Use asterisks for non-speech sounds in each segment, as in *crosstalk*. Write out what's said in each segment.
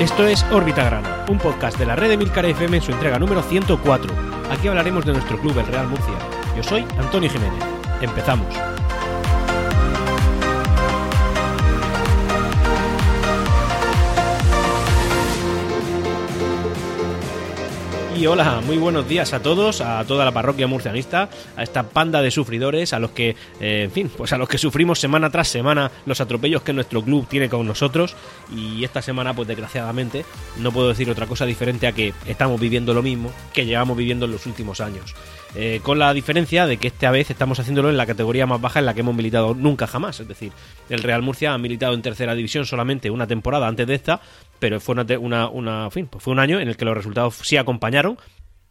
Esto es Órbita Grana, un podcast de la red de Milcar FM en su entrega número 104. Aquí hablaremos de nuestro club, el Real Murcia. Yo soy Antonio Jiménez. Empezamos. Hola, muy buenos días a todos, a toda la parroquia murcianista, a esta panda de sufridores, a los que, eh, en fin, pues a los que sufrimos semana tras semana los atropellos que nuestro club tiene con nosotros. Y esta semana, pues desgraciadamente, no puedo decir otra cosa diferente a que estamos viviendo lo mismo que llevamos viviendo en los últimos años. Eh, con la diferencia de que esta vez estamos haciéndolo en la categoría más baja en la que hemos militado nunca jamás. Es decir, el Real Murcia ha militado en tercera división solamente una temporada antes de esta, pero fue una, una, fin, pues fue un año en el que los resultados sí acompañaron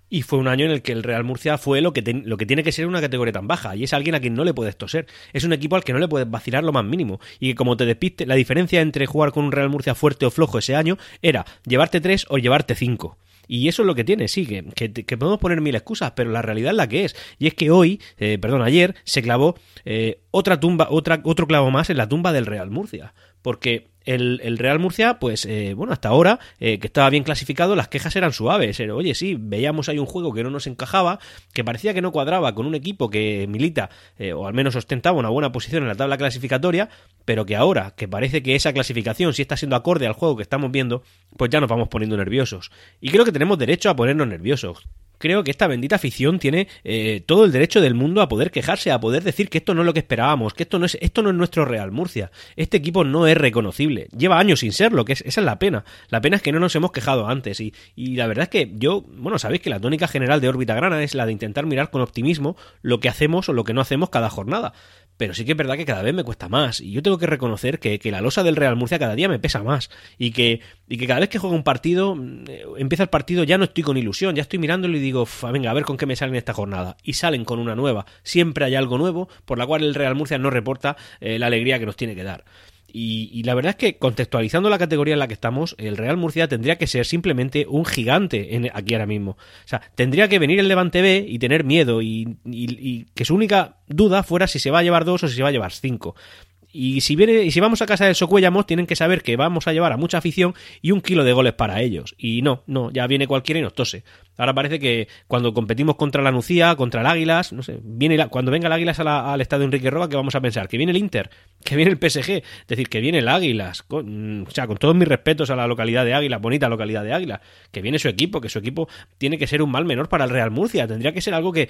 y fue un año en el que el Real Murcia fue lo que, lo que tiene que ser una categoría tan baja. Y es alguien a quien no le puedes toser. Es un equipo al que no le puedes vacilar lo más mínimo. Y que como te despiste, la diferencia entre jugar con un Real Murcia fuerte o flojo ese año era llevarte tres o llevarte cinco. Y eso es lo que tiene, sí, que, podemos poner mil excusas, pero la realidad es la que es. Y es que hoy, eh, perdón, ayer, se clavó eh, otra tumba, otra, otro clavo más en la tumba del Real Murcia. Porque el, Real Murcia, pues eh, bueno, hasta ahora, eh, que estaba bien clasificado, las quejas eran suaves. oye, sí, veíamos ahí un juego que no nos encajaba, que parecía que no cuadraba con un equipo que milita, eh, o al menos ostentaba una buena posición en la tabla clasificatoria, pero que ahora, que parece que esa clasificación sí está siendo acorde al juego que estamos viendo, pues ya nos vamos poniendo nerviosos. Y creo que tenemos derecho a ponernos nerviosos creo que esta bendita afición tiene eh, todo el derecho del mundo a poder quejarse, a poder decir que esto no es lo que esperábamos, que esto no es, esto no es nuestro Real Murcia. Este equipo no es reconocible. Lleva años sin serlo, que es, esa es la pena. La pena es que no nos hemos quejado antes. Y, y la verdad es que yo, bueno, sabéis que la tónica general de órbita grana es la de intentar mirar con optimismo lo que hacemos o lo que no hacemos cada jornada pero sí que es verdad que cada vez me cuesta más. Y yo tengo que reconocer que, la losa del Real Murcia cada día me pesa más. Y que, y que cada vez que juego un partido, mm, empieza el partido, ya no estoy con ilusión, ya estoy mirándolo y digo, venga, a ver con qué me salen esta jornada. Y salen con una nueva. Siempre hay algo nuevo por la cual el Real Murcia no reporta eh, la alegría que nos tiene que dar. Y, la verdad es que contextualizando la categoría en la que estamos, el Real Murcia tendría que ser simplemente un gigante en, aquí ahora mismo. O sea, tendría que venir el Levante B y tener miedo y, que su única duda fuera si se va a llevar dos o si se va a llevar cinco. Y si, viene, y si vamos a casa del Socuellamos, tienen que saber que vamos a llevar a mucha afición y un kilo de goles para ellos. Y no, no, ya viene cualquiera y nos tose. Ahora parece que cuando competimos contra la Nucía, contra el Águilas, no sé, viene cuando venga el Águilas al estadio Enrique Roca, ¿qué vamos a pensar? Que viene el Inter, *laughs* que viene el PSG, es decir, que viene el Águilas, con, o sea, con todos mis respetos a la localidad de Águilas, bonita localidad de Águilas, que viene su equipo, que su equipo tiene que ser un mal menor para el Real Murcia, tendría que ser algo que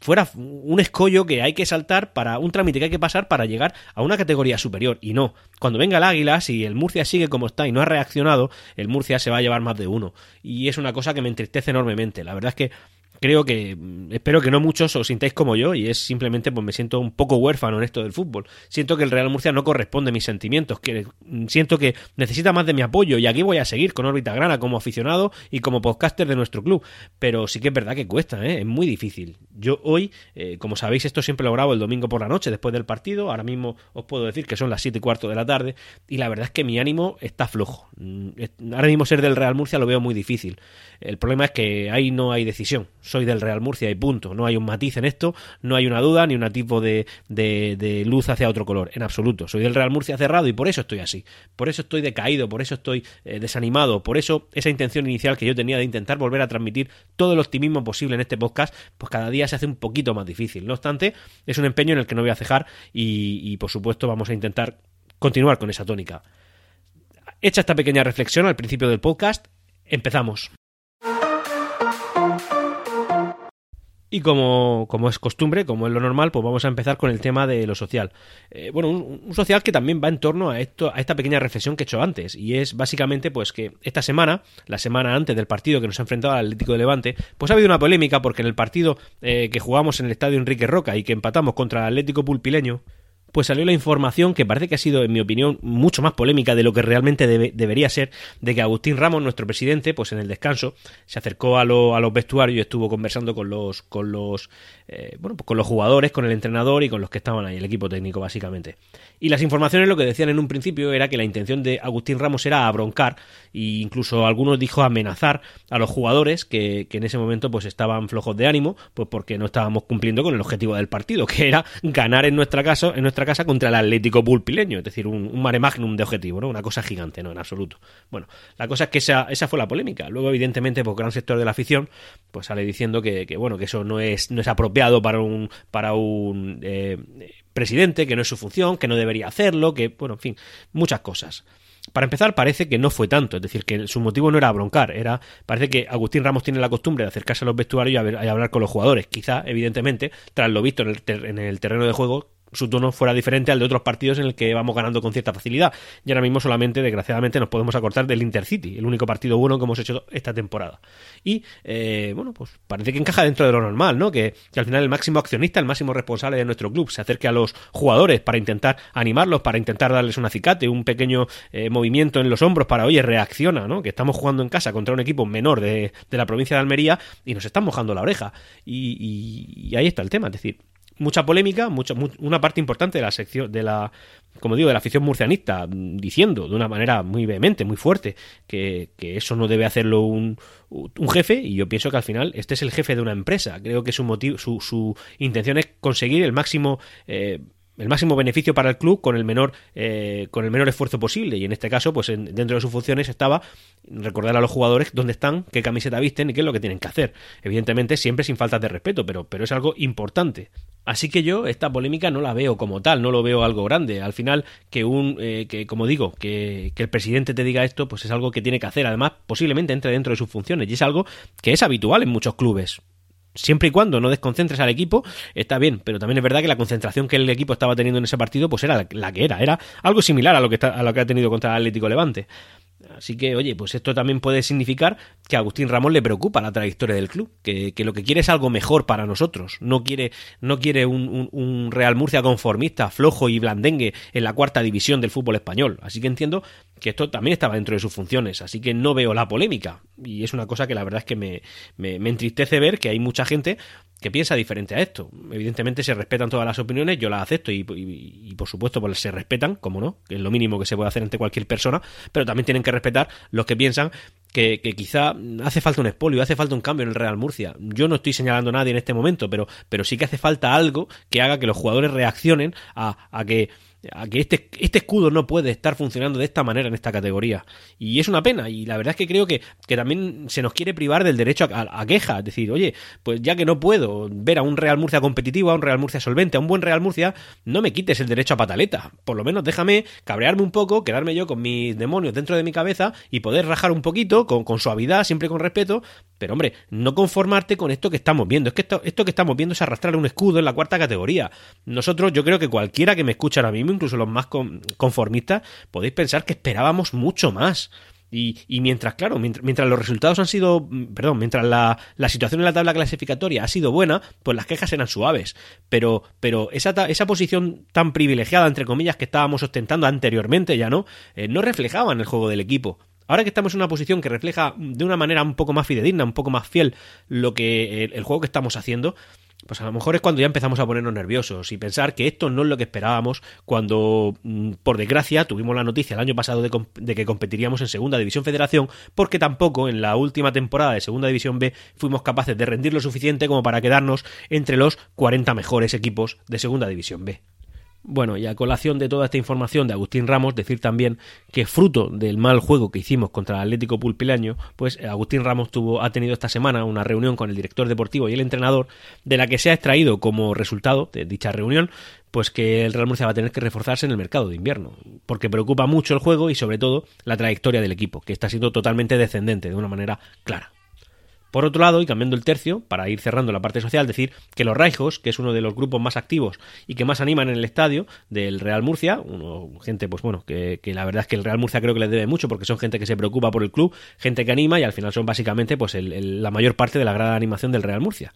fuera un escollo que hay que saltar para un trámite que hay que pasar para llegar a una categoría superior, y no, cuando venga el Águilas si el Murcia sigue como está y no ha reaccionado, el Murcia se va a llevar más de uno, y es una cosa que me entristece enormemente la verdad es que creo que espero que no muchos os sintáis como yo y es simplemente pues me siento un poco huérfano en esto del fútbol. Siento que el Real Murcia no corresponde a mis sentimientos, que siento que necesita más de mi apoyo y aquí voy a seguir con órbita grana como aficionado y como podcaster de nuestro club, pero sí que es verdad que cuesta, ¿eh? es muy difícil. Yo hoy, eh, como sabéis, esto siempre lo grabo el domingo por la noche después del partido, ahora mismo os puedo decir que son las 7 y cuarto de la tarde y la verdad es que mi ánimo está flojo. Mm, ahora mismo ser del Real Murcia lo veo muy difícil. El problema es que ahí no hay decisión soy del Real Murcia y punto. No hay un matiz en esto, no hay una duda ni un tipo de, de, luz hacia otro color, en absoluto. Soy del Real Murcia cerrado y por eso estoy así. Por eso estoy decaído, por eso estoy eh, desanimado, por eso esa intención inicial que yo tenía de intentar volver a transmitir todo el optimismo posible en este podcast, pues cada día se hace un poquito más difícil. No obstante, es un empeño en el que no voy a cejar y, y por supuesto vamos a intentar continuar con esa tónica. Hecha esta pequeña reflexión al principio del podcast, empezamos. Y como, como, es costumbre, como es lo normal, pues vamos a empezar con el tema de lo social. Eh, bueno, un, social que también va en torno a esto, a esta pequeña reflexión que he hecho antes. Y es básicamente, pues, que esta semana, la semana antes del partido que nos ha enfrentado al Atlético de Levante, pues ha habido una polémica porque en el partido eh, que jugamos en el estadio Enrique Roca y que empatamos contra el Atlético Pulpileño, pues salió la información que parece que ha sido, en mi opinión, mucho más polémica de lo que realmente debería ser, de que Agustín Ramos, nuestro presidente, pues en el descanso, se acercó a, a los vestuarios y estuvo conversando con los, con los, eh, bueno, pues con los jugadores, con el entrenador y con los que estaban ahí, el equipo técnico, básicamente. Y las informaciones lo que decían en un principio era que la intención de Agustín Ramos era abroncar e incluso algunos dijo amenazar a los jugadores que, que en ese momento pues estaban flojos de ánimo, pues porque no estábamos cumpliendo con el objetivo del partido, que era ganar en nuestra casa, en nuestra casa contra el Atlético Pulpileño, es decir, un, mare magnum de objetivo, ¿no? Una cosa gigante, ¿no? En absoluto. Bueno, la cosa es que esa, esa fue la polémica. Luego, evidentemente, pues gran sector de la afición, pues sale diciendo que, bueno, que eso no es, no es apropiado para un, para un eh, presidente, que no es su función, que no debería hacerlo, que, bueno, en fin, muchas cosas. Para empezar, parece que no fue tanto, es decir, que su motivo no era broncar, era parece que Agustín Ramos tiene la costumbre de acercarse a los vestuarios y, hablar con los jugadores. Quizá, evidentemente, tras lo visto en el, en el terreno de juego, su tono fuera diferente al de otros partidos en el que vamos ganando con cierta facilidad. Y ahora mismo solamente, desgraciadamente, nos podemos acortar del Intercity, el único partido bueno que hemos hecho esta temporada. Y, eh, bueno, pues parece que encaja dentro de lo normal, ¿no? Que, al final el máximo accionista, el máximo responsable de nuestro club, se acerque a los jugadores para intentar animarlos, para intentar darles un acicate, un pequeño eh, movimiento en los hombros para, oye, reacciona, ¿no? Que estamos jugando en casa contra un equipo menor de, de la provincia de Almería y nos están mojando la oreja. y ahí está el tema, es decir, mucha polémica, mucha, una parte importante de la sección, de la, como digo, de la afición murcianista, diciendo de una manera muy vehemente, muy fuerte, que, eso no debe hacerlo un, un, jefe, y yo pienso que al final este es el jefe de una empresa. Creo que su motivo, su, su intención es conseguir el máximo eh, el máximo beneficio para el club con el menor eh, con el menor esfuerzo posible. Y en este caso pues dentro de sus funciones estaba recordar a los jugadores dónde están qué camiseta visten y qué es lo que tienen que hacer. Evidentemente siempre sin falta de respeto pero pero es algo importante así que yo esta polémica no la veo como tal no lo veo algo grande. Al final que un eh, que como digo que, que el presidente te diga esto pues es algo que tiene que hacer. Además posiblemente entre dentro de sus funciones y es algo que es habitual en muchos clubes. Siempre y cuando no desconcentres al equipo, está bien, pero también es verdad que la concentración que el equipo estaba teniendo en ese partido, pues era la, que era, era algo similar a lo que, a lo que ha tenido contra el Atlético Levante. Así que, oye, pues esto también puede significar que a Agustín Ramón le preocupa la trayectoria del club, que, lo que quiere es algo mejor para nosotros. No quiere, no quiere un, Real Murcia conformista, flojo y blandengue en la cuarta división del fútbol español. Así que entiendo que esto también estaba dentro de sus funciones. Así que no veo la polémica. Y es una cosa que la verdad es que me, me entristece ver que hay mucha gente que piensa diferente a esto. Evidentemente se respetan todas las opiniones, yo las acepto y, por supuesto pues se respetan, como no, que es lo mínimo que se puede hacer ante cualquier persona, pero también tienen que respetar los que piensan que, quizá hace falta un expolio, hace falta un cambio en el Real Murcia. Yo no estoy señalando a nadie en este momento, pero, pero sí que hace falta algo que haga que los jugadores reaccionen a, a que a que este, este escudo no puede estar funcionando de esta manera en esta categoría. Y es una pena, y la verdad es que creo que, que también se nos quiere privar del derecho a, queja, es decir, oye, pues ya que no puedo ver a un Real Murcia competitivo, a un Real Murcia solvente, a un buen Real Murcia, no me quites el derecho a pataleta, por lo menos déjame cabrearme un poco, quedarme yo con mis demonios dentro de mi cabeza y poder rajar un poquito, con, con suavidad, siempre con respeto, pero hombre, no conformarte con esto que estamos viendo, es que esto, esto que estamos viendo es arrastrar un escudo en la cuarta categoría. Nosotros, yo creo que cualquiera que me escuche ahora mismo, incluso los más conformistas, podéis pensar que esperábamos mucho más. Y, mientras, claro, mientras, los resultados han sido, perdón, mientras la, situación en la tabla clasificatoria ha sido buena, pues las quejas eran suaves. Pero, pero esa, esa posición tan privilegiada, entre comillas, que estábamos ostentando anteriormente, ya no, eh, no reflejaba en el juego del equipo. Ahora que estamos en una posición que refleja de una manera un poco más fidedigna, un poco más fiel lo que el juego que estamos haciendo, pues a lo mejor es cuando ya empezamos a ponernos nerviosos y pensar que esto no es lo que esperábamos cuando, mm, por desgracia, tuvimos la noticia el año pasado de, que competiríamos en Segunda División Federación, porque tampoco en la última temporada de Segunda División B fuimos capaces de rendir lo suficiente como para quedarnos entre los 40 mejores equipos de Segunda División B. Bueno, y a colación de toda esta información de Agustín Ramos, decir también que fruto del mal juego que hicimos contra el Atlético Pulpileño, pues eh, Agustín Ramos tuvo, ha tenido esta semana una reunión con el director deportivo y el entrenador, de la que se ha extraído como resultado de dicha reunión, pues que el Real Murcia va a tener que reforzarse en el mercado de invierno, porque preocupa mucho el juego y sobre todo la trayectoria del equipo, que está siendo totalmente descendente de una manera clara. Por otro lado, y cambiando el tercio, para ir cerrando la parte social, decir que los Raijos, que es uno de los grupos más activos y que más animan en el estadio del Real Murcia, uno, gente, pues bueno, que, la verdad es que el Real Murcia creo que les debe mucho porque son gente que se preocupa por el club, gente que anima y al final son básicamente pues la mayor parte de la gran animación del Real Murcia.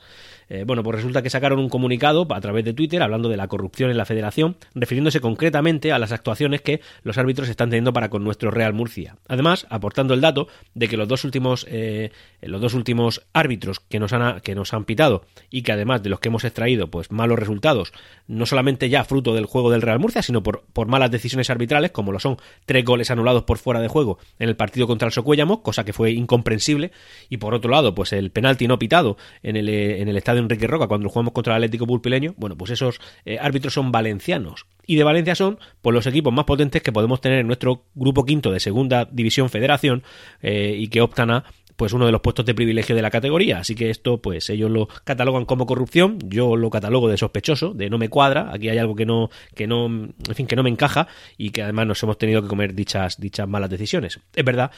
Eh, bueno, pues resulta que sacaron un comunicado a través de Twitter hablando de la corrupción en la federación, refiriéndose concretamente a las actuaciones que los árbitros están teniendo para con nuestro Real Murcia. Además, aportando el dato de que los dos últimos, eh, los dos últimos árbitros que nos han que nos han pitado y que además de los que hemos extraído pues malos resultados, no solamente ya fruto del juego del Real Murcia, sino por, por malas decisiones arbitrales, como lo son tres goles anulados por fuera de juego en el partido contra el Socuéllamo, cosa que fue incomprensible, y por otro lado, pues el penalti no pitado en el, en el estadio Enrique Roca cuando jugamos contra el Atlético Pulpileño, bueno, pues esos eh, árbitros son valencianos. Y de Valencia son pues los equipos más potentes que podemos tener en nuestro grupo quinto de segunda división federación eh, y que optan a pues uno de los puestos de privilegio de la categoría. Así que esto, pues ellos lo catalogan como corrupción, yo lo catalogo de sospechoso, de no me cuadra, aquí hay algo que no, que no, en fin, que no me encaja y que además nos hemos tenido que comer dichas, dichas malas decisiones. Es verdad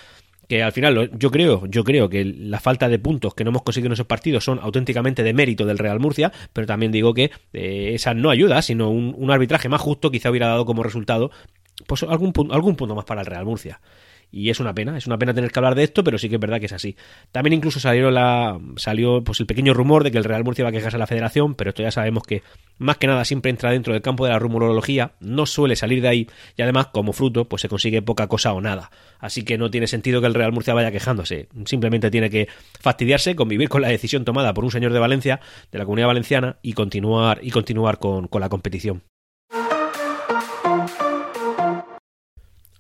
que al final yo creo, yo creo que la falta de puntos que no hemos conseguido en esos partidos son auténticamente de mérito del Real Murcia, pero también digo que eh, esa no ayuda, sino un, un, arbitraje más justo quizá hubiera dado como resultado pues algún, algún punto más para el Real Murcia y es una pena, es una pena tener que hablar de esto, pero sí que es verdad que es así. También incluso salió la salió pues el pequeño rumor de que el Real Murcia va a quejarse a la Federación, pero esto ya sabemos que más que nada siempre entra dentro del campo de la rumorología, no suele salir de ahí y además como fruto pues se consigue poca cosa o nada. Así que no tiene sentido que el Real Murcia vaya quejándose, simplemente tiene que fastidiarse, convivir con la decisión tomada por un señor de Valencia, de la Comunidad Valenciana y continuar y continuar con, con la competición.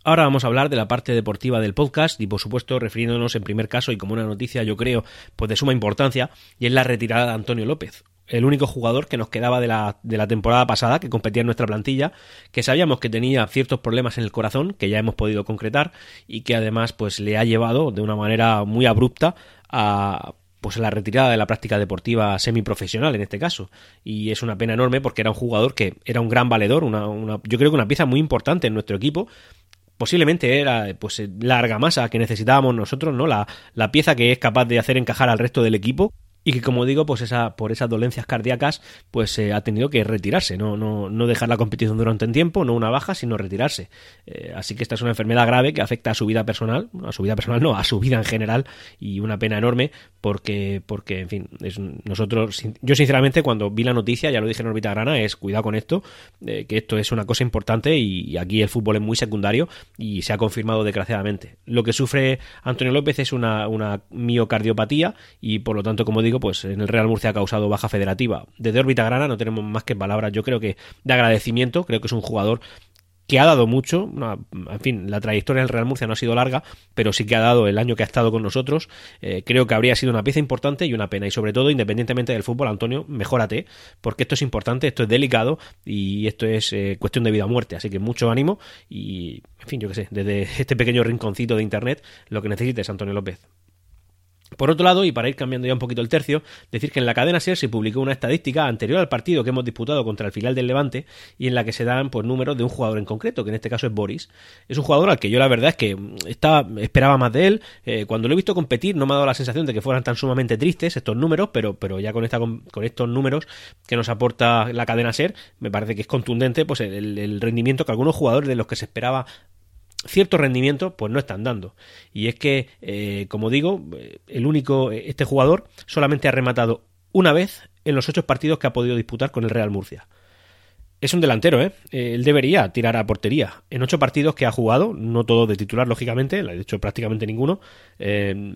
Ahora vamos a hablar de la parte deportiva del podcast y por supuesto refiriéndonos en primer caso y como una noticia yo creo pues de suma importancia y es la retirada de Antonio López, el único jugador que nos quedaba de la, de la temporada pasada que competía en nuestra plantilla, que sabíamos que tenía ciertos problemas en el corazón que ya hemos podido concretar y que además pues le ha llevado de una manera muy abrupta a pues la retirada de la práctica deportiva semiprofesional en este caso. Y es una pena enorme porque era un jugador que era un gran valedor una, una, yo creo que una pieza muy importante en nuestro equipo posiblemente era pues la argamasa que necesitábamos nosotros, ¿no? La, la pieza que es capaz de hacer encajar al resto del equipo y que como digo pues esa por esas dolencias cardíacas pues eh, ha tenido que retirarse. No no no dejar la competición durante un tiempo no una baja sino retirarse. Eh, así que esta es una enfermedad grave que afecta a su vida personal a su vida personal no a su vida en general y una pena enorme porque porque en fin es, nosotros yo sinceramente cuando vi la noticia ya lo dije en órbita grana es cuidado con esto eh, que esto es una cosa importante y, y aquí el fútbol es muy secundario y se ha confirmado desgraciadamente. Lo que sufre Antonio López es una una miocardiopatía y por lo tanto como digo pues en el Real Murcia ha causado baja federativa. Desde órbita grana no tenemos más que palabras, yo creo que de agradecimiento, creo que es un jugador que ha dado mucho, en fin, la trayectoria del Real Murcia no ha sido larga, pero sí que ha dado el año que ha estado con nosotros, eh, creo que habría sido una pieza importante y una pena, y sobre todo, independientemente del fútbol, Antonio, mejórate, porque esto es importante, esto es delicado y esto es eh, cuestión de vida o muerte, así que mucho ánimo y, en fin, yo qué sé, desde este pequeño rinconcito de Internet, lo que necesites, Antonio López. Por otro lado, y para ir cambiando ya un poquito el tercio, decir que en la cadena SER se publicó una estadística anterior al partido que hemos disputado contra el final del Levante y en la que se dan pues números de un jugador en concreto, que en este caso es Boris. Es un jugador al que yo la verdad es que estaba, esperaba más de él. Eh, cuando lo he visto competir no me ha dado la sensación de que fueran tan sumamente tristes estos números, pero, pero ya con, esta, con, estos números que nos aporta la cadena SER, me parece que es contundente pues el, el rendimiento que algunos jugadores de los que se esperaba cierto rendimiento pues no están dando y es que eh, como digo el único este jugador solamente ha rematado una vez en los ocho partidos que ha podido disputar con el Real Murcia es un delantero, ¿eh? Él debería tirar a portería. En ocho partidos que ha jugado, no todo de titular, lógicamente, de hecho prácticamente ninguno, eh,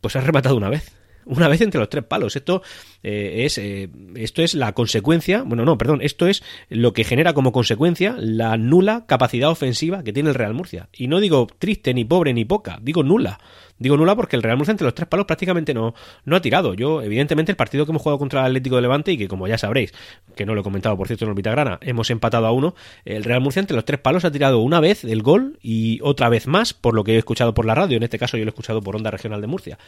pues ha rematado una vez una vez entre los tres palos. Esto eh, es eh, esto es la consecuencia, bueno, no, perdón, esto es lo que genera como consecuencia la nula capacidad ofensiva que tiene el Real Murcia. Y no digo triste ni pobre ni poca, digo nula. Digo nula porque el Real Murcia entre los tres palos prácticamente no, no ha tirado. Yo, evidentemente, el partido que hemos jugado contra el Atlético de Levante y que, como ya sabréis, que no lo he comentado, por cierto, en Orbitagrana, hemos empatado a uno, el Real Murcia entre los tres palos ha tirado una vez el gol y otra vez más, por lo que he escuchado por la radio. En este caso, yo lo he escuchado por Onda Regional de Murcia.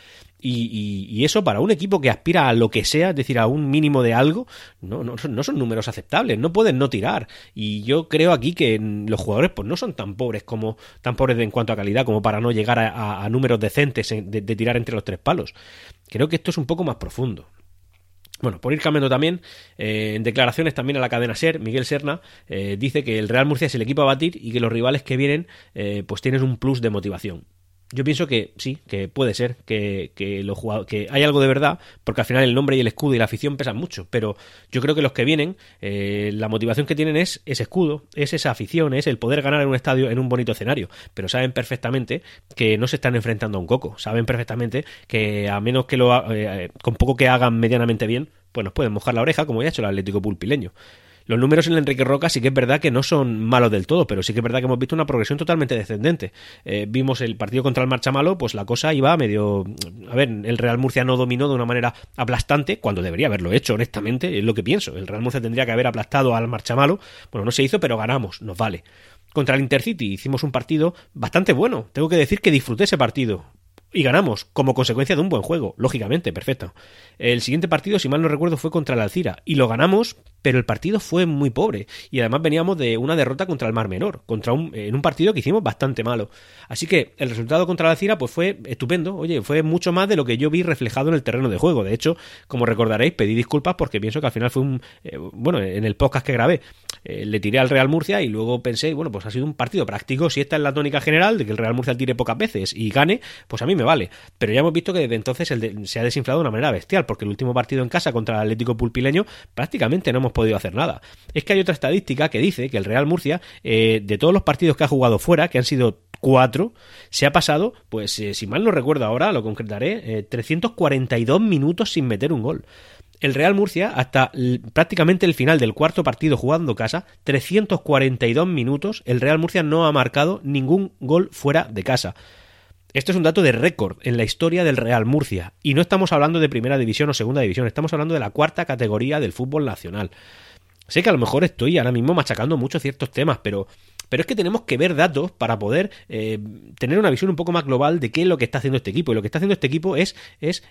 Y, y, eso para un equipo que aspira a lo que sea, es decir, a un mínimo de algo, no, no, no son números aceptables. No pueden no tirar. Y yo creo aquí que los jugadores, pues no son tan pobres como, tan pobres en cuanto a calidad como para no llegar a, a, números de, tirar entre los tres palos. Creo que esto es un poco más profundo. Bueno, por ir cambiando también, eh, en declaraciones también a la cadena SER, Miguel Serna eh, dice que el Real Murcia es el equipo a batir y que los rivales que vienen eh, pues tienen un plus de motivación. Yo pienso que sí, que puede ser, que, que, los que hay algo de verdad, porque al final el nombre y el escudo y la afición pesan mucho, pero yo creo que los que vienen, eh, la motivación que tienen es ese escudo, es esa afición, es el poder ganar en un estadio, en un bonito escenario, pero saben perfectamente que no se están enfrentando a un coco, saben perfectamente que a menos que lo, eh, con poco que hagan medianamente bien, pues nos pueden mojar la oreja, como ya ha hecho el Atlético Pulpileño. Los números en Enrique Roca sí que es verdad que no son malos del todo, pero sí que es verdad que hemos visto una progresión totalmente descendente. Eh, vimos el partido contra el Marchamalo, pues la cosa iba medio... A ver, el Real Murcia no dominó de una manera aplastante, cuando debería haberlo hecho, honestamente, es lo que pienso. El Real Murcia tendría que haber aplastado al Marchamalo. Bueno, no se hizo, pero ganamos, nos vale. Contra el Intercity hicimos un partido bastante bueno. Tengo que decir que disfruté ese partido y ganamos, como consecuencia de un buen juego, lógicamente, perfecto. El siguiente partido, si mal no recuerdo, fue contra el Alcira, y lo ganamos, pero el partido fue muy pobre, y además veníamos de una derrota contra el Mar Menor, contra un, en un partido que hicimos bastante malo. Así que el resultado contra el Alcira pues fue estupendo, oye, fue mucho más de lo que yo vi reflejado en el terreno de juego. De hecho, como recordaréis, pedí disculpas porque pienso que al final fue un... Eh, bueno, en el podcast que grabé, eh, le tiré al Real Murcia y luego pensé, bueno, pues ha sido un partido práctico, si esta es la tónica general de que el Real Murcia tire pocas veces y gane, pues a mí me vale. Pero ya hemos visto que desde entonces se ha desinflado de una manera bestial, porque el último partido en casa contra el Atlético Pulpileño prácticamente no hemos podido hacer nada. Es que hay otra estadística que dice que el Real Murcia, eh, de todos los partidos que ha jugado fuera, que han sido cuatro, se ha pasado, pues eh, si mal no recuerdo ahora, lo concretaré, 342 minutos sin meter un gol el Real Murcia, hasta prácticamente el final del cuarto partido jugando casa, 342 minutos, el Real Murcia no ha marcado ningún gol fuera de casa. Esto es un dato de récord en la historia del Real Murcia. Y no estamos hablando de primera división o segunda división, estamos hablando de la cuarta categoría del fútbol nacional. Sé que a lo mejor estoy ahora mismo machacando mucho ciertos temas, pero, pero es que tenemos que ver datos para poder eh, tener una visión un poco más global de qué es lo que está haciendo este equipo. Y lo que está haciendo este equipo es, es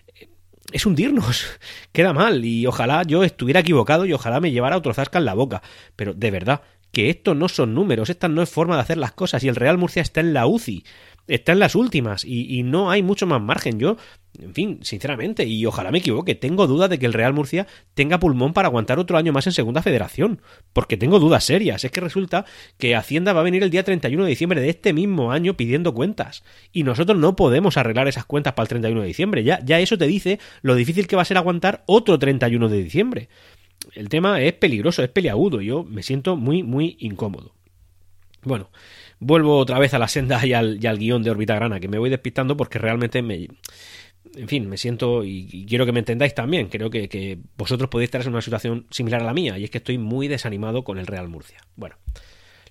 es hundirnos. *laughs* Queda mal y ojalá yo estuviera equivocado y ojalá me llevara otro zasca en la boca. Pero de verdad, que esto no son números, esta no es forma de hacer las cosas y el Real Murcia está en la UCI está en las últimas y, no hay mucho más margen. Yo, en fin, sinceramente, y ojalá me equivoque, tengo dudas de que el Real Murcia tenga pulmón para aguantar otro año más en Segunda Federación, porque tengo dudas serias. Es que resulta que Hacienda va a venir el día 31 de diciembre de este mismo año pidiendo cuentas y nosotros no podemos arreglar esas cuentas para el 31 de diciembre. Ya, ya eso te dice lo difícil que va a ser aguantar otro 31 de diciembre. El tema es peligroso, es peliagudo. Yo me siento muy, muy incómodo. Bueno, vuelvo otra vez a la senda y al, guion de órbita grana, que me voy despistando porque realmente me... En fin, me siento y, quiero que me entendáis también. Creo que, vosotros podéis estar en una situación similar a la mía y es que estoy muy desanimado con el Real Murcia. Bueno,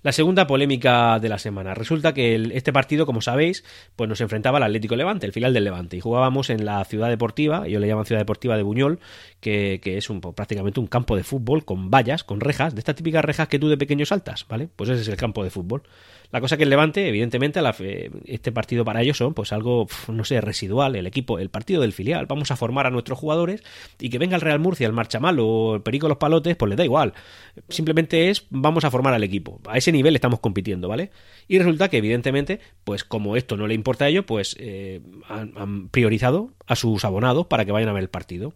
la segunda polémica de la semana. Resulta que este partido, como sabéis, pues nos enfrentaba al Atlético Levante, el final del Levante, y jugábamos en la ciudad deportiva, yo le llamo ciudad deportiva de Buñol, que, es un, prácticamente un campo de fútbol con vallas, con rejas, de estas típicas rejas que tú de pequeño saltas, ¿vale? Pues ese es el campo de fútbol. La cosa que el Levante, evidentemente, este partido para ellos son pues algo, no sé, residual, el equipo, el partido del filial. Vamos a formar a nuestros jugadores y que venga el Real Murcia, el Marchamal o el Perico Los Palotes, pues les da igual. Simplemente es, vamos a formar al equipo. A ese nivel estamos compitiendo, ¿vale? Y resulta que, evidentemente, pues como esto no le importa a ellos, pues eh, han priorizado a sus abonados para que vayan a ver el partido.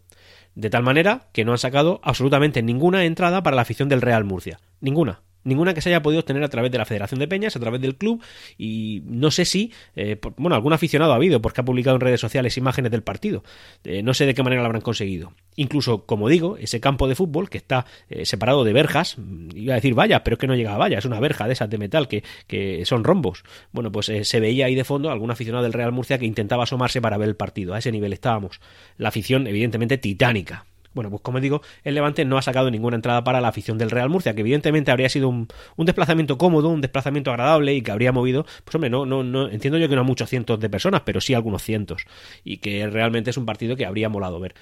De tal manera que no han sacado absolutamente ninguna entrada para la afición del Real Murcia. Ninguna. Ninguna que se haya podido obtener a través de la Federación de Peñas, a través del club y no sé si, eh, bueno, algún aficionado ha habido porque ha publicado en redes sociales imágenes del partido. Eh, no sé de qué manera lo habrán conseguido. Incluso, como digo, ese campo de fútbol que está eh, separado de verjas, mm, iba a decir vaya, pero es que no llega a valla, es una verja de esas de metal que, que son rombos. Bueno, pues se veía ahí de fondo algún aficionado del Real Murcia que intentaba asomarse para ver el partido. A ese nivel estábamos. La afición, evidentemente, titánica bueno, pues como digo, el Levante no ha sacado ninguna entrada para la afición del Real Murcia, que evidentemente habría sido un, desplazamiento cómodo, un desplazamiento agradable y que habría movido, pues hombre, no, no, no, entiendo yo que no muchos cientos de personas, pero sí algunos cientos, y que realmente es un partido que habría molado ver.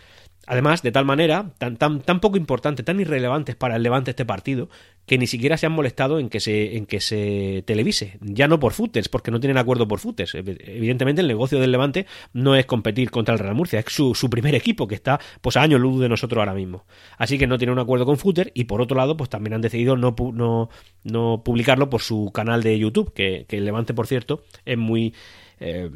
Además, de tal manera, tan, tan, tan poco importante, tan irrelevante para el Levante este partido, que ni siquiera se han molestado en que se, en que se televise. Ya no por footers, porque no tienen acuerdo por footers. Evidentemente, el negocio del Levante no es competir contra el Real Murcia, es su, su primer equipo, que está pues a años luz de nosotros ahora mismo. Así que no tiene un acuerdo con footer, y por otro lado, pues también han decidido no, no, no publicarlo por su canal de YouTube, que, que el Levante, por cierto, es muy... Eh,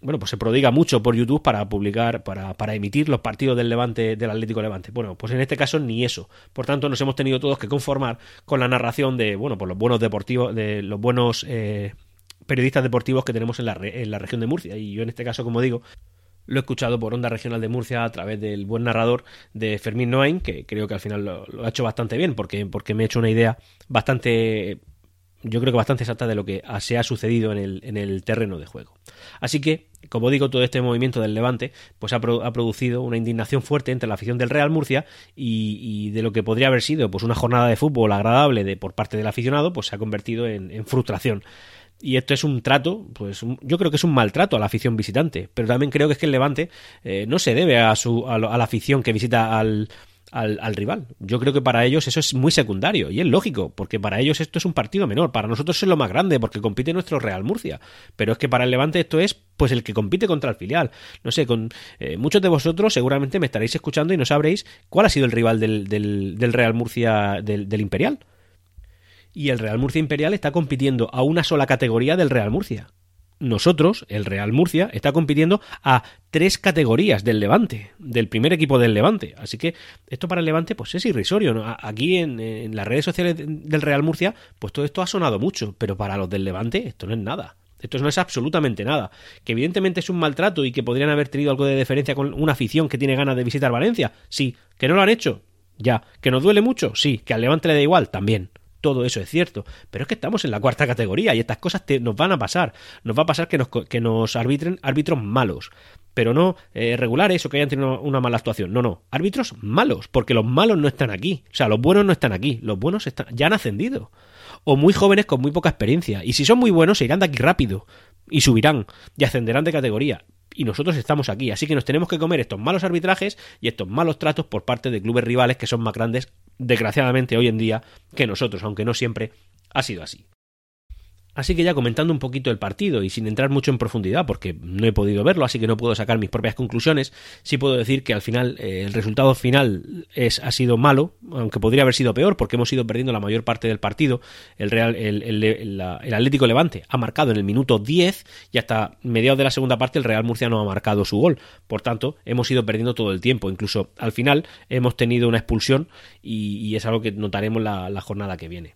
bueno, pues se prodiga mucho por YouTube para publicar, para, para emitir los partidos del Levante, del Atlético Levante. Bueno, pues en este caso ni eso. Por tanto, nos hemos tenido todos que conformar con la narración de, bueno, pues los buenos deportivos, de los buenos eh, periodistas deportivos que tenemos en la, en la región de Murcia. Y yo en este caso, como digo, lo he escuchado por Onda Regional de Murcia a través del buen narrador de Fermín Noain, que creo que al final lo, ha hecho bastante bien, porque, porque me he hecho una idea bastante, yo creo que bastante exacta de lo que se ha sucedido en el, en el terreno de juego. Así que, como digo, todo este movimiento del Levante pues ha, producido una indignación fuerte entre la afición del Real Murcia y, de lo que podría haber sido pues una jornada de fútbol agradable de, por parte del aficionado, pues se ha convertido en frustración. Y esto es un trato, pues yo creo que es un maltrato a la afición visitante, pero también creo que es que el Levante eh, no se debe a, su, a, la afición que visita al, al, rival. Yo creo que para ellos eso es muy secundario y es lógico, porque para ellos esto es un partido menor, para nosotros es lo más grande porque compite nuestro Real Murcia, pero es que para el Levante esto es pues el que compite contra el filial. No sé, con eh, muchos de vosotros seguramente me estaréis escuchando y no sabréis cuál ha sido el rival del, Real Murcia del Imperial y el Real Murcia Imperial está compitiendo a una sola categoría del Real Murcia. Nosotros, el Real Murcia, está compitiendo a tres categorías del Levante, del primer equipo del Levante. Así que esto para el Levante pues es irrisorio. Aquí en, las redes sociales del Real Murcia, pues todo esto ha sonado mucho, pero para los del Levante esto no es nada. Esto no es absolutamente nada. Que evidentemente es un maltrato y que podrían haber tenido algo de deferencia con una afición que tiene ganas de visitar Valencia. Sí. ¿Que no lo han hecho? Ya. ¿Que nos duele mucho? Sí. ¿Que al Levante le da igual? También todo eso es cierto, pero es que estamos en la cuarta categoría y estas cosas nos van a pasar. Nos va a pasar que nos, que nos arbitren árbitros malos, pero no eh, regulares o que hayan tenido una mala actuación. No, no, árbitros malos, porque los malos no están aquí. O sea, los buenos no están aquí, los buenos están, ya han ascendido. O muy jóvenes con muy poca experiencia. Y si son muy buenos, se irán de aquí rápido y subirán y ascenderán de categoría y nosotros estamos aquí. Así que nos tenemos que comer estos malos arbitrajes y estos malos tratos por parte de clubes rivales que son más grandes, desgraciadamente, hoy en día que nosotros, aunque no siempre ha sido así. Así que ya comentando un poquito el partido y sin entrar mucho en profundidad, porque no he podido verlo, así que no puedo sacar mis propias conclusiones, sí puedo decir que al final eh, el resultado final es, ha sido malo, aunque podría haber sido peor, porque hemos ido perdiendo la mayor parte del partido. El, Real, el, el, Atlético Levante ha marcado en el minuto 10 y hasta mediados de la segunda parte el Real Murcia no ha marcado su gol. Por tanto, hemos ido perdiendo todo el tiempo. Incluso al final hemos tenido una expulsión y, es algo que notaremos la jornada que viene.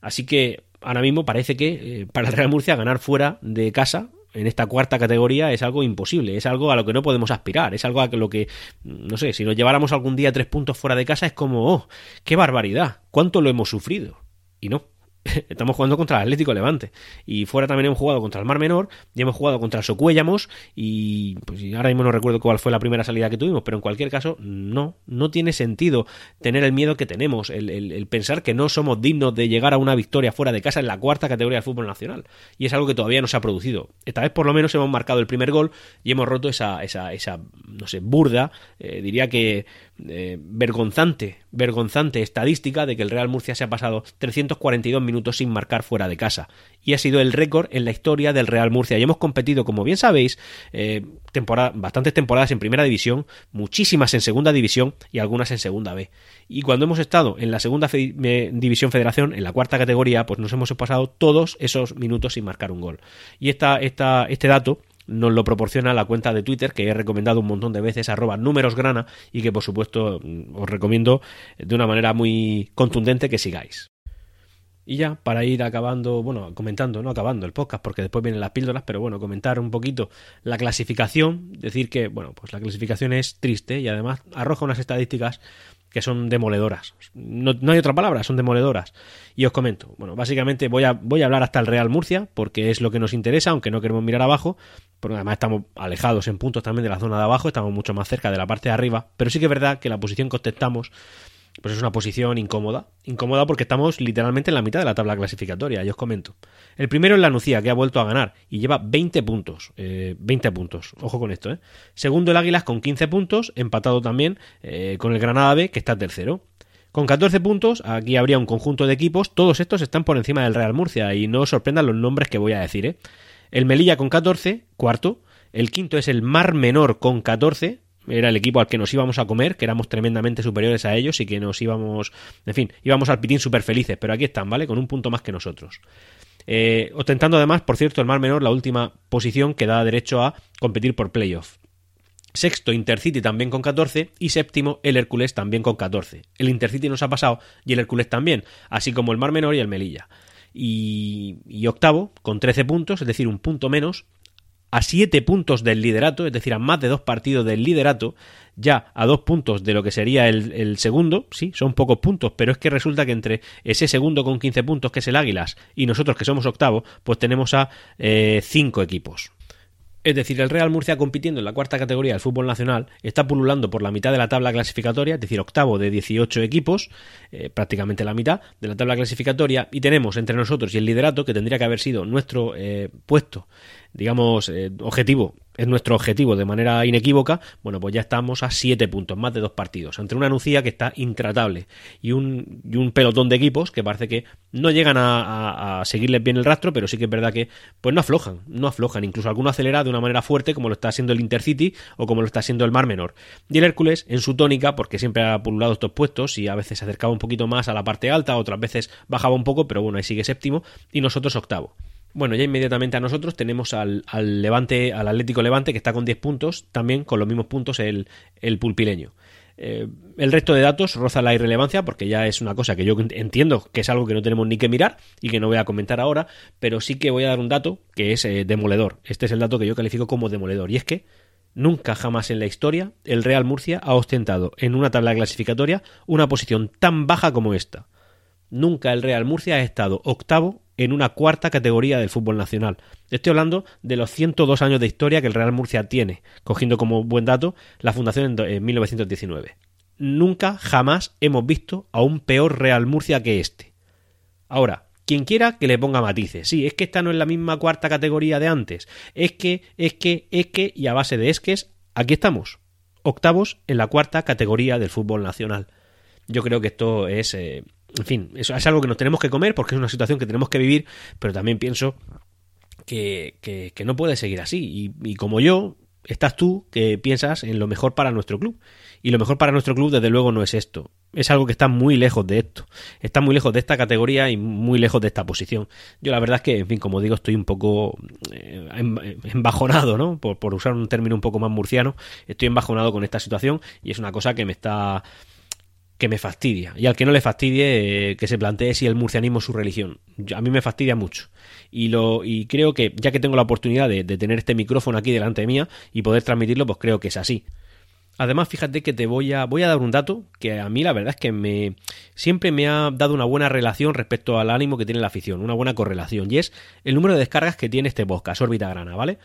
Así que ahora mismo parece que eh, para el Real Murcia ganar fuera de casa en esta cuarta categoría es algo imposible, es algo a lo que no podemos aspirar, es algo a lo que, no sé, si nos lleváramos algún día tres puntos fuera de casa es como, oh, qué barbaridad, cuánto lo hemos sufrido. Y no, *laughs* estamos jugando contra el Atlético Levante. Y fuera también hemos jugado contra el Mar Menor, y hemos jugado contra el Socuéllamos, y pues ahora mismo no recuerdo cuál fue la primera salida que tuvimos, pero en cualquier caso, no, no tiene sentido tener el miedo que tenemos, el, pensar que no somos dignos de llegar a una victoria fuera de casa en la cuarta categoría del fútbol nacional. Y es algo que todavía no se ha producido. Esta vez por lo menos hemos marcado el primer gol y hemos roto esa, esa, esa no sé, burda, eh, diría que eh, vergonzante, vergonzante estadística de que el Real Murcia se ha pasado 342 minutos sin marcar fuera de casa. Y ha sido el récord en la historia del Real Murcia. Y hemos competido, como bien sabéis, eh, bastantes temporadas en primera división, muchísimas en segunda división y algunas en segunda B. Y cuando hemos estado en la segunda división federación, en la cuarta categoría, pues nos hemos pasado todos esos minutos sin marcar un gol. Y esta, esta, este dato nos lo proporciona la cuenta de Twitter que he recomendado un montón de veces, arroba númerosgrana, y que por supuesto mm, os recomiendo de una manera muy contundente que sigáis. Y ya, para ir acabando, bueno, comentando, no acabando el podcast, porque después vienen las píldoras, pero bueno, comentar un poquito la clasificación, decir que, bueno, pues la clasificación es triste y además arroja unas estadísticas que son demoledoras. No, hay otra palabra, son demoledoras. Y os comento, bueno, básicamente voy a, voy a hablar hasta el Real Murcia, porque es lo que nos interesa, aunque no queremos mirar abajo, porque además estamos alejados en puntos también de la zona de abajo, estamos mucho más cerca de la parte de arriba, pero sí que es verdad que la posición que ostentamos pues es una posición incómoda. Incómoda porque estamos literalmente en la mitad de la tabla clasificatoria, y os comento. El primero es la Nucía, que ha vuelto a ganar y lleva 20 puntos. 20 eh, puntos, ojo con esto. ¿eh? Segundo el Águilas con 15 puntos, empatado también eh, con el Granada B, que está tercero. Con 14 puntos, aquí habría un conjunto de equipos, todos estos están por encima del Real Murcia, y no os sorprendan los nombres que voy a decir. ¿eh? El Melilla con 14, cuarto. El quinto es el Mar Menor con 14, era el equipo al que nos íbamos a comer, que éramos tremendamente superiores a ellos y que nos íbamos, en fin, íbamos al pitín súper felices, pero aquí están, ¿vale? Con un punto más que nosotros. Eh, ostentando además, por cierto, el Mar Menor la última posición que da derecho a competir por playoff. Sexto, Intercity también con 14 y séptimo, el Hércules también con 14. El Intercity nos ha pasado y el Hércules también, así como el Mar Menor y el Melilla. y, y octavo con 13 puntos, es decir, un punto menos a 7 puntos del liderato, es decir, a más de dos partidos del liderato, ya a dos puntos de lo que sería el, segundo, sí, son pocos puntos, pero es que resulta que entre ese segundo con 15 puntos, que es el Águilas, y nosotros que somos octavo, pues tenemos a 5 eh, equipos. Es decir, el Real Murcia compitiendo en la cuarta categoría del fútbol nacional está pululando por la mitad de la tabla clasificatoria, es decir, octavo de 18 equipos, eh, prácticamente la mitad de la tabla clasificatoria, y tenemos entre nosotros y el liderato, que tendría que haber sido nuestro eh, puesto digamos, eh, objetivo, es nuestro objetivo de manera inequívoca, bueno, pues ya estamos a siete puntos, más de dos partidos, entre una Nucía que está intratable y un, y un pelotón de equipos que parece que no llegan a, a, seguirles bien el rastro, pero sí que es verdad que pues no aflojan, no aflojan, incluso alguno acelera de una manera fuerte como lo está haciendo el Intercity o como lo está haciendo el Mar Menor. Y el Hércules, en su tónica, porque siempre ha pululado estos puestos y a veces se acercaba un poquito más a la parte alta, otras veces bajaba un poco, pero bueno, ahí sigue séptimo y nosotros octavo. Bueno, ya inmediatamente a nosotros tenemos al, Levante, al Atlético Levante, que está con 10 puntos, también con los mismos puntos el, el pulpileño. Eh, el resto de datos roza la irrelevancia porque ya es una cosa que yo entiendo que es algo que no tenemos ni que mirar y que no voy a comentar ahora, pero sí que voy a dar un dato que es eh, demoledor. Este es el dato que yo califico como demoledor y es que nunca jamás en la historia el Real Murcia ha ostentado en una tabla clasificatoria una posición tan baja como esta. Nunca el Real Murcia ha estado octavo en una cuarta categoría del fútbol nacional. Estoy hablando de los 102 años de historia que el Real Murcia tiene, cogiendo como buen dato la fundación en 1919. Nunca, jamás hemos visto a un peor Real Murcia que este. Ahora, quien quiera que le ponga matices. Sí, es que esta no es la misma cuarta categoría de antes. Es que, es que, es que, y a base de esques, aquí estamos. Octavos en la cuarta categoría del fútbol nacional. Yo creo que esto es eh, en fin, eso es algo que nos tenemos que comer porque es una situación que tenemos que vivir, pero también pienso que, que, no puede seguir así. Y, como yo, estás tú que piensas en lo mejor para nuestro club. Y lo mejor para nuestro club, desde luego, no es esto. Es algo que está muy lejos de esto. Está muy lejos de esta categoría y muy lejos de esta posición. Yo la verdad es que, en fin, como digo, estoy un poco eh, em, embajonado, ¿no? Por, por usar un término un poco más murciano. Estoy embajonado con esta situación y es una cosa que me está que me fastidia. Y al que no le fastidie, eh, que se plantee si el murcianismo es su religión. A mí me fastidia mucho. Y, lo, y creo que, ya que tengo la oportunidad de, tener este micrófono aquí delante de mía y poder transmitirlo, pues creo que es así. Además, fíjate que te voy a, voy a dar un dato que a mí la verdad es que me siempre me ha dado una buena relación respecto al ánimo que tiene la afición, una buena correlación, y es el número de descargas que tiene este podcast, Órbita Grana, ¿vale?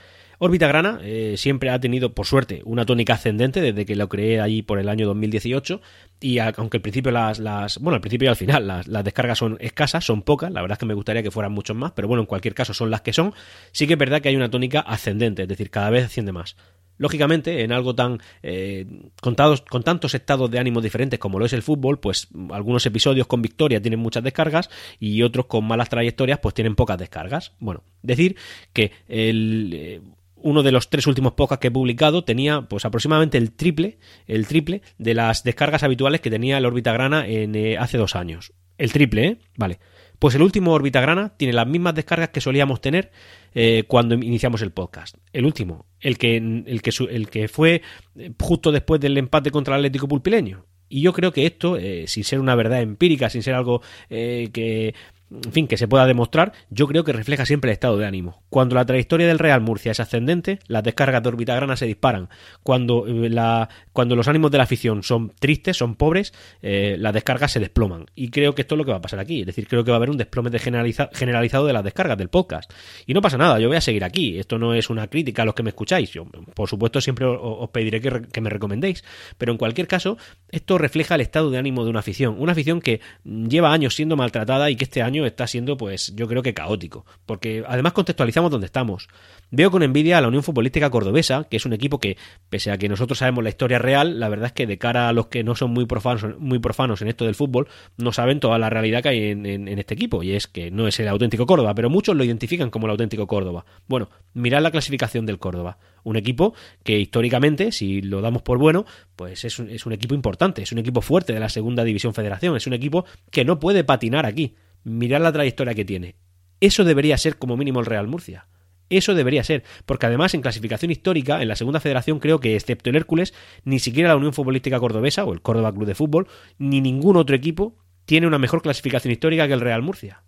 Órbita Grana eh, siempre ha tenido, por suerte, una tónica ascendente desde que lo creé allí por el año 2018 y aunque al principio las, las bueno, al principio y al final las, descargas son escasas, son pocas, la verdad es que me gustaría que fueran muchos más, pero bueno, en cualquier caso son las que son, sí que es verdad que hay una tónica ascendente, es decir, cada vez asciende más. Lógicamente, en algo tan eh, contados, con tantos estados de ánimo diferentes como lo es el fútbol, pues algunos episodios con victoria tienen muchas descargas y otros con malas trayectorias pues tienen pocas descargas. Bueno, decir que el, eh, uno de los tres últimos podcasts que he publicado tenía pues aproximadamente el triple, el triple de las descargas habituales que tenía el órbita grana en, eh, hace dos años. El triple, ¿eh? Vale. Pues el último órbita grana tiene las mismas descargas que solíamos tener eh, cuando iniciamos el podcast. El último, el que, el que, el que fue eh, justo después del empate contra el Atlético Pulpileño. Y yo creo que esto, sin ser una verdad empírica, sin ser algo que en fin, que se pueda demostrar, yo creo que refleja siempre el estado de ánimo. Cuando la trayectoria del Real Murcia es ascendente, las descargas de Orbitagrana se disparan. Cuando, eh, la, cuando los ánimos de la afición son tristes, son pobres, eh, las descargas se desploman. Y creo que esto es lo que va a pasar aquí. Es decir, creo que va a haber un desplome de generalizado de las descargas del podcast. Y no pasa nada, yo voy a seguir aquí. Esto no es una crítica a los que me escucháis. Yo, por supuesto, siempre os, pediré que, que me recomendéis. Pero en cualquier caso, esto refleja el estado de ánimo de una afición. Una afición que lleva años siendo maltratada y que este año está siendo, pues, yo creo que caótico. Porque además contextualizamos dónde estamos. Veo con envidia a la Unión Futbolística Cordobesa, que es un equipo que, pese a que nosotros sabemos la historia real, la verdad es que de cara a los que no son muy profanos, muy profanos en esto del fútbol, no saben toda la realidad que hay en, este equipo. Y es que no es el auténtico Córdoba, pero muchos lo identifican como el auténtico Córdoba. Bueno, mirad la clasificación del Córdoba. Un equipo que históricamente, si lo damos por bueno, pues es es un equipo importante, es un equipo fuerte de la Segunda División Federación, es un equipo que no puede patinar aquí mirar la trayectoria que tiene. Eso debería ser como mínimo el Real Murcia. Eso debería ser, porque además en clasificación histórica, en la segunda federación, creo que excepto el Hércules, ni siquiera la Unión Futbolística Cordobesa o el Córdoba Club de Fútbol, ni ningún otro equipo tiene una mejor clasificación histórica que el Real Murcia.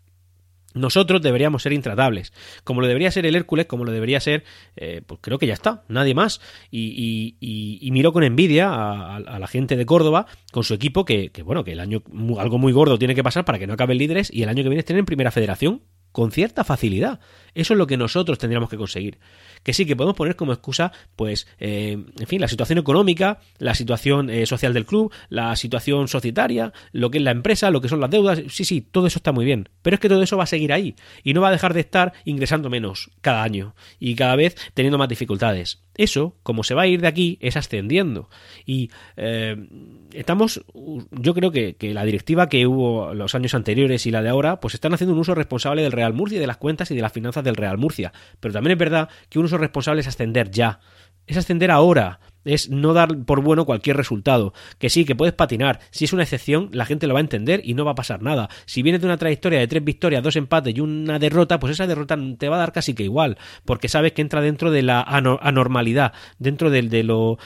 Nosotros deberíamos ser intratables, como lo debería ser el Hércules, como lo debería ser, eh, pues creo que ya está, nadie más. Y, y, miró con envidia a, la gente de Córdoba con su equipo, que, que, bueno, que el año algo muy gordo tiene que pasar para que no acaben líderes y el año que viene estén en primera federación con cierta facilidad. Eso es lo que nosotros tendríamos que conseguir. Que sí, que podemos poner como excusa, pues, eh, en fin, la situación económica, la situación eh, social del club, la situación societaria, lo que es la empresa, lo que son las deudas. Sí, sí, todo eso está muy bien. Pero es que todo eso va a seguir ahí y no va a dejar de estar ingresando menos cada año y cada vez teniendo más dificultades. Eso, como se va a ir de aquí, es ascendiendo. Y eh, estamos, yo creo que, que, la directiva que hubo los años anteriores y la de ahora, pues están haciendo un uso responsable del Real Murcia de las cuentas y de las finanzas del Real Murcia. Pero también es verdad que un uso responsable es ascender ya. Es ascender ahora, es no dar por bueno cualquier resultado. Que sí, que puedes patinar. Si es una excepción, la gente lo va a entender y no va a pasar nada. Si vienes de una trayectoria de tres victorias, dos empates y una derrota, pues esa derrota te va a dar casi que igual. Porque sabes que entra dentro de la anormalidad, dentro de, de lo.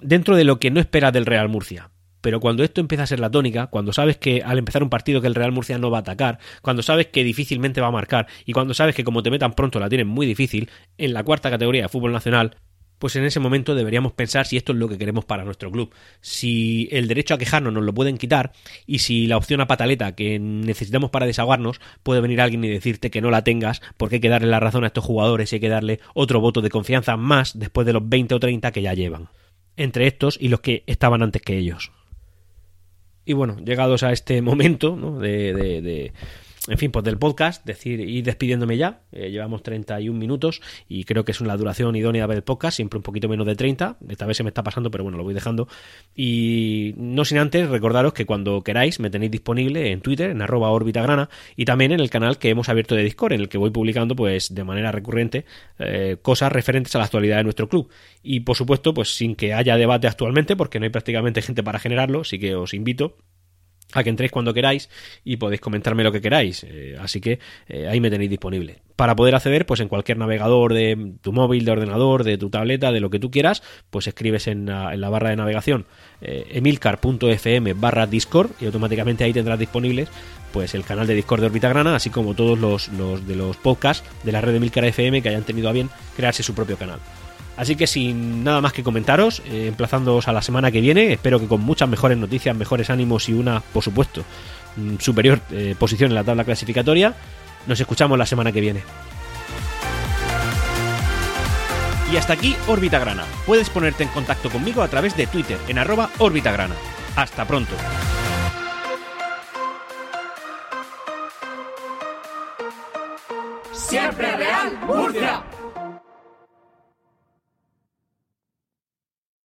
dentro de lo que no esperas del Real Murcia. Pero cuando esto empieza a ser la tónica, cuando sabes que al empezar un partido que el Real Murcia no va a atacar, cuando sabes que difícilmente va a marcar y cuando sabes que como te metan pronto la tienen muy difícil, en la cuarta categoría de fútbol nacional, pues en ese momento deberíamos pensar si esto es lo que queremos para nuestro club. Si el derecho a quejarnos nos lo pueden quitar y si la opción a pataleta que necesitamos para desahogarnos puede venir alguien y decirte que no la tengas porque hay que darle la razón a estos jugadores y hay que darle otro voto de confianza más después de los 20 o 30 que ya llevan. Entre estos y los que estaban antes que ellos. Y bueno, llegados a este momento ¿no? de, de, en fin, pues del podcast, decir, ir despidiéndome ya. Eh, llevamos 31 minutos y creo que es una duración idónea del podcast, siempre un poquito menos de 30. Esta vez se me está pasando, pero bueno, lo voy dejando. Y no sin antes recordaros que cuando queráis me tenéis disponible en Twitter, en arroba orbitagrana, y también en el canal que hemos abierto de Discord, en el que voy publicando pues de manera recurrente eh, cosas referentes a la actualidad de nuestro club. Y por supuesto, pues sin que haya debate actualmente, porque no hay prácticamente gente para generarlo, así que os invito a que entréis cuando queráis y podéis comentarme lo que queráis. Eh, así que eh, ahí me tenéis disponible. Para poder acceder, pues en cualquier navegador de tu móvil, de ordenador, de tu tableta, de lo que tú quieras, pues escribes en la, barra de navegación eh, emilcar.fm barra Discord y automáticamente ahí tendrás disponibles pues el canal de Discord de Orbitagrana, así como todos los, los de los podcasts de la red de Emilcar FM que hayan tenido a bien crearse su propio canal. Así que sin nada más que comentaros, eh, emplazándoos a la semana que viene, espero que con muchas mejores noticias, mejores ánimos y una, por supuesto, mm, superior eh, posición en la tabla clasificatoria, nos escuchamos la semana que viene. Y hasta aquí Órbita Grana. Puedes ponerte en contacto conmigo a través de Twitter en arroba Grana. Hasta pronto. Siempre Real Murcia.